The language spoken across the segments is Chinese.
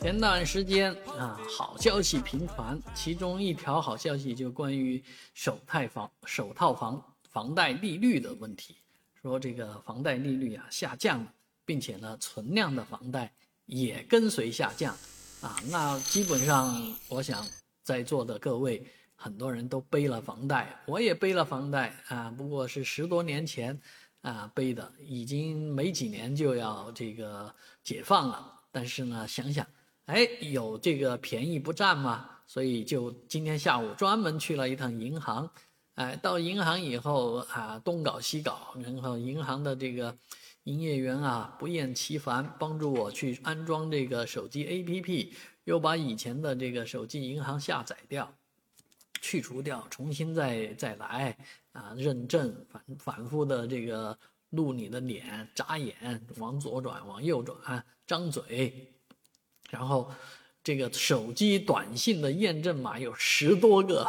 前段时间啊，好消息频传，其中一条好消息就关于首套房首套房房贷利率的问题，说这个房贷利率啊下降了，并且呢存量的房贷也跟随下降，啊，那基本上我想在座的各位很多人都背了房贷，我也背了房贷啊，不过是十多年前啊背的，已经没几年就要这个解放了，但是呢想想。哎，有这个便宜不占嘛，所以就今天下午专门去了一趟银行。哎，到银行以后啊，东搞西搞，然后银行的这个营业员啊不厌其烦，帮助我去安装这个手机 APP，又把以前的这个手机银行下载掉，去除掉，重新再再来啊，认证，反反复的这个录你的脸，眨眼，往左转，往右转，张嘴。然后，这个手机短信的验证码有十多个，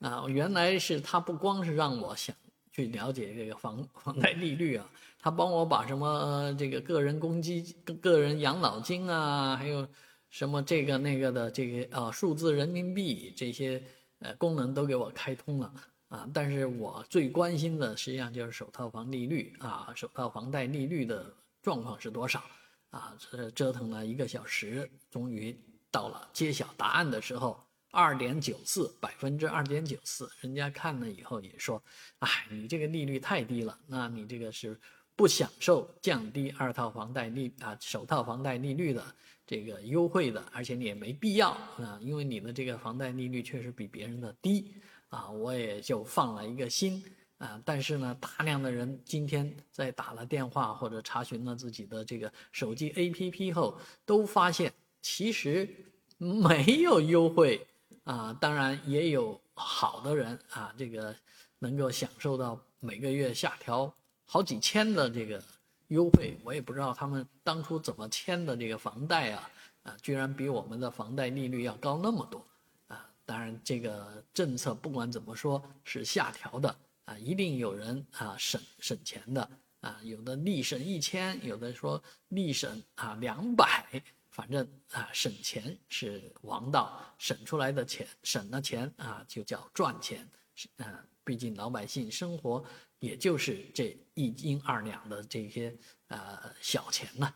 啊，原来是他不光是让我想去了解这个房房贷利率啊，他帮我把什么这个个人公积、个人养老金啊，还有什么这个那个的这个啊数字人民币这些呃功能都给我开通了啊。但是我最关心的实际上就是首套房利率啊，首套房贷利率的状况是多少。啊，这折腾了一个小时，终于到了揭晓答案的时候，二点九四，百分之二点九四。人家看了以后也说，哎，你这个利率太低了，那你这个是不享受降低二套房贷利啊首套房贷利率的这个优惠的，而且你也没必要啊，因为你的这个房贷利率确实比别人的低啊，我也就放了一个心。啊，但是呢，大量的人今天在打了电话或者查询了自己的这个手机 APP 后，都发现其实没有优惠啊。当然也有好的人啊，这个能够享受到每个月下调好几千的这个优惠。我也不知道他们当初怎么签的这个房贷啊，啊，居然比我们的房贷利率要高那么多啊。当然，这个政策不管怎么说是下调的。啊，一定有人啊省省钱的啊，有的立省一千，有的说立省啊两百，反正啊省钱是王道，省出来的钱省了钱啊就叫赚钱，啊，毕竟老百姓生活也就是这一斤二两的这些啊小钱呢。